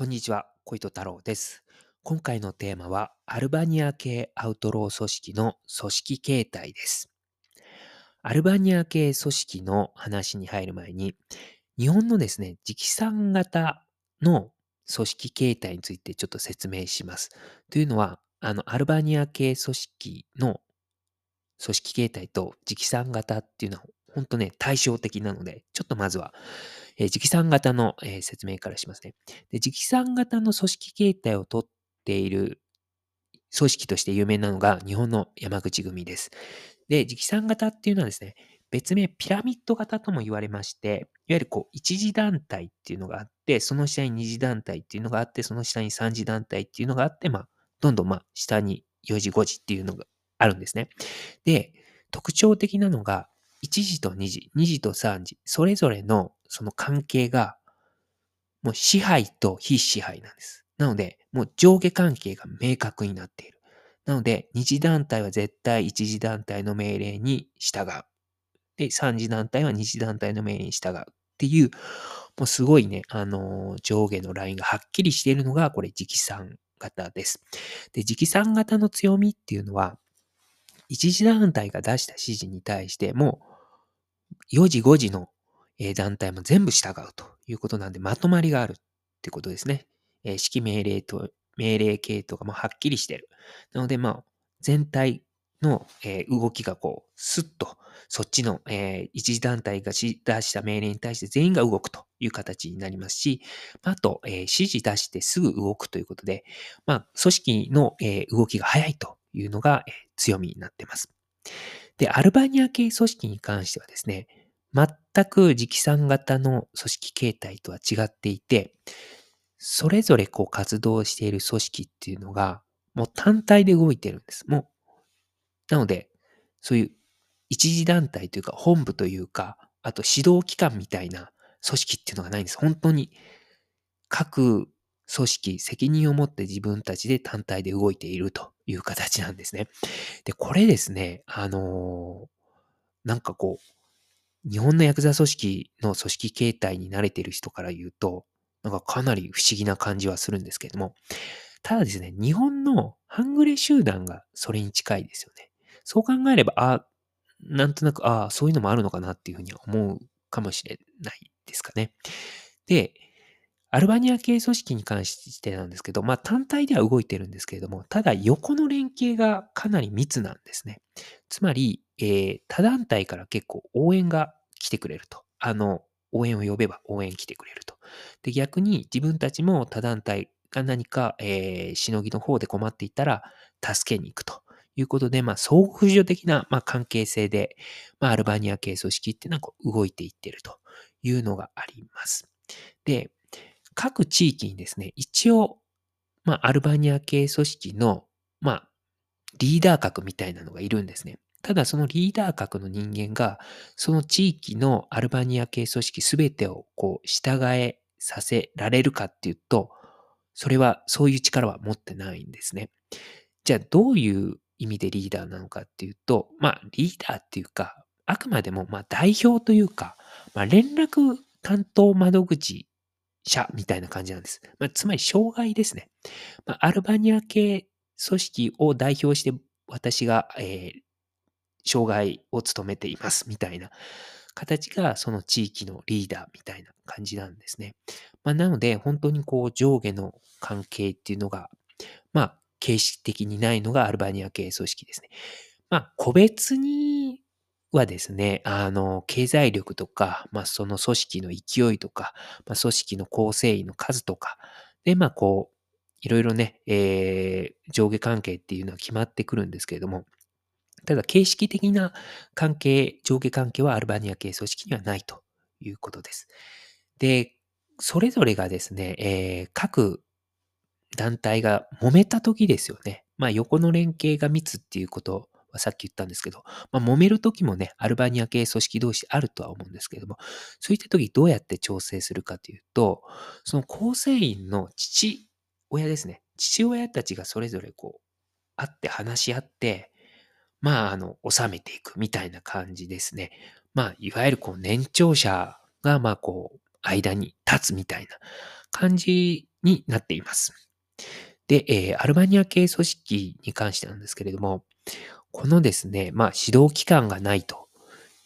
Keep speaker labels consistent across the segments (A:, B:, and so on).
A: こんにちは、小糸太郎です。今回のテーマは、アルバニア系アウトロー組織の組織形態です。アルバニア系組織の話に入る前に、日本のですね、直参型の組織形態についてちょっと説明します。というのは、あの、アルバニア系組織の組織形態と直参型っていうのは、本当ね、対照的なので、ちょっとまずは、えー直参型の、えー説明からしますね。で、直参型の組織形態をとっている組織として有名なのが日本の山口組です。で、直参型っていうのはですね、別名ピラミッド型とも言われまして、いわゆるこう一次団体っていうのがあって、その下に二次団体っていうのがあって、その下に三次団体っていうのがあって、まあ、どんどんまあ、下に4次5次っていうのがあるんですね。で、特徴的なのが、1次と2次、2次と3次、それぞれのその関係が、もう支配と非支配なんです。なので、もう上下関係が明確になっている。なので、二次団体は絶対一次団体の命令に従う。で、三次団体は二次団体の命令に従う。っていう、もうすごいね、あのー上下のラインがはっきりしているのが、これ、直参型です。で、直参型の強みっていうのは、一次団体が出した指示に対して、も、4時5時の団体も全部従うということなんで、まとまりがあるってことですね。え指揮命令と、命令系統がもうはっきりしてる。なので、まあ、全体の、え動きがこう、スッと、そっちの、え一次団体が出した命令に対して全員が動くという形になりますし、あと、え指示出してすぐ動くということで、まあ、組織の、え動きが早いというのが、え強みになってます。で、アルバニア系組織に関してはですね、全く直参型の組織形態とは違っていて、それぞれこう活動している組織っていうのが、もう単体で動いてるんです。もう、なので、そういう一次団体というか本部というか、あと指導機関みたいな組織っていうのがないんです。本当に各組織、責任を持って自分たちで単体で動いているという形なんですね。で、これですね、あのーなんかこう、日本のヤクザ組織の組織形態に慣れてる人から言うと、なんかかなり不思議な感じはするんですけれども、ただですね、日本の半グレ集団がそれに近いですよね。そう考えれば、あなんとなく、ああ、そういうのもあるのかなっていうふうには思うかもしれないですかね。で、アルバニア系組織に関してなんですけど、まあ単体では動いてるんですけれども、ただ横の連携がかなり密なんですね。つまり、えー他団体から結構応援が来てくれると。あの、応援を呼べば応援来てくれると。で、逆に自分たちも他団体が何か、えーしのぎの方で困っていたら助けに行くということで、まあ、相互扶助的な、まあ、関係性で、まあ、アルバニア系組織っていうのは動いていってるというのがあります。で、各地域にですね、一応、まあ、アルバニア系組織の、まあ、リーダー格みたいなのがいるんですね。ただそのリーダー格の人間が、その地域のアルバニア系組織すべてをこう従えさせられるかっていうと、それは、そういう力は持ってないんですね。じゃあどういう意味でリーダーなのかっていうと、まあリーダーっていうか、あくまでもまあ代表というか、まあ連絡担当窓口者みたいな感じなんです。まあ、つまり障害ですね。まあ、アルバニア系組織を代表して私が、えー障害を務めていますみたいな形がその地域のリーダーみたいな感じなんですね。まあ、なので本当にこう上下の関係っていうのが、まあ形式的にないのがアルバニア系組織ですね。まあ個別にはですね、あの、経済力とか、まあその組織の勢いとか、まあ組織の構成員の数とか、で、まあこう、いろいろね、えー上下関係っていうのは決まってくるんですけれども、ただ形式的な関係、上下関係はアルバニア系組織にはないということです。で、それぞれがですね、えー各団体が揉めた時ですよね。まあ横の連携が密っていうことさっき言ったんですけど、まあ揉める時もね、アルバニア系組織同士あるとは思うんですけども、そういった時どうやって調整するかというと、その構成員の父親ですね。父親たちがそれぞれこう、会って話し合って、まあ、あの、収めていくみたいな感じですね。まあ、いわゆるこう、年長者が、まあ、こう、間に立つみたいな感じになっています。で、えー、アルバニア系組織に関してなんですけれども、このですね、まあ指導機関がないと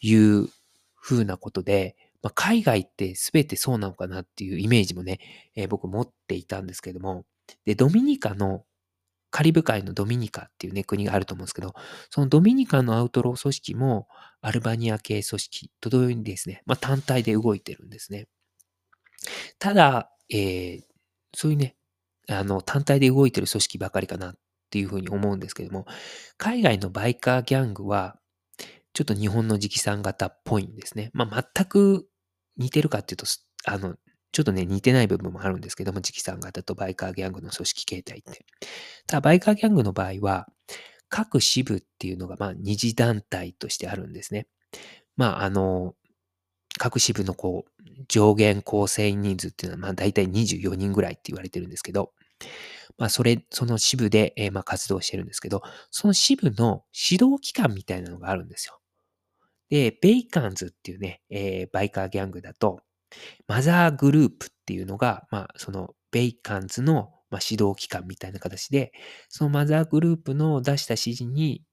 A: いうふうなことで、まあ、海外って全てそうなのかなっていうイメージもね、えー、僕持っていたんですけども、で、ドミニカの、カリブ海のドミニカっていうね、国があると思うんですけど、そのドミニカのアウトロー組織も、アルバニア系組織と同様にですね、まあ、単体で動いてるんですね。ただ、えー、そういうね、あの、単体で動いてる組織ばかりかなっっていうふうに思うんですけども、海外のバイカーギャングは、ちょっと日本の直参型っぽいんですね。まあ、全く似てるかっていうと、あの、ちょっとね、似てない部分もあるんですけども、直参型とバイカーギャングの組織形態って。ただ、バイカーギャングの場合は、各支部っていうのが、まあ、二次団体としてあるんですね。まあ、あの、各支部のこう、上限構成員人数っていうのは、まあ、大体24人ぐらいって言われてるんですけど、まあ、それ、その支部で、えー、まあ、活動してるんですけど、その支部の指導機関みたいなのがあるんですよ。で、ペイガンズっていうね、えー、バイカーギャングだと、マザーグループっていうのが、まあ、そのペイガンズの、まあ、指導機関みたいな形で、そのマザーグループの出した指示に、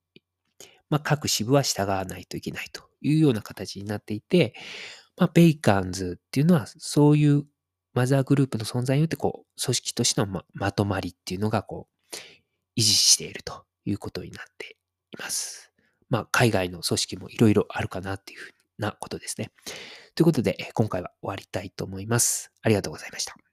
A: まあ、各支部は従わないといけないというような形になっていて、まあ、ベイカンズっていうのは、そういうマザーグループの存在によって、こう、組織としてのままとまりっていうのが、こう、維持しているということになっています。まあ、海外の組織もいろいろあるかなっていうふうなことですね。ということで、今回は終わりたいと思います。ありがとうございました。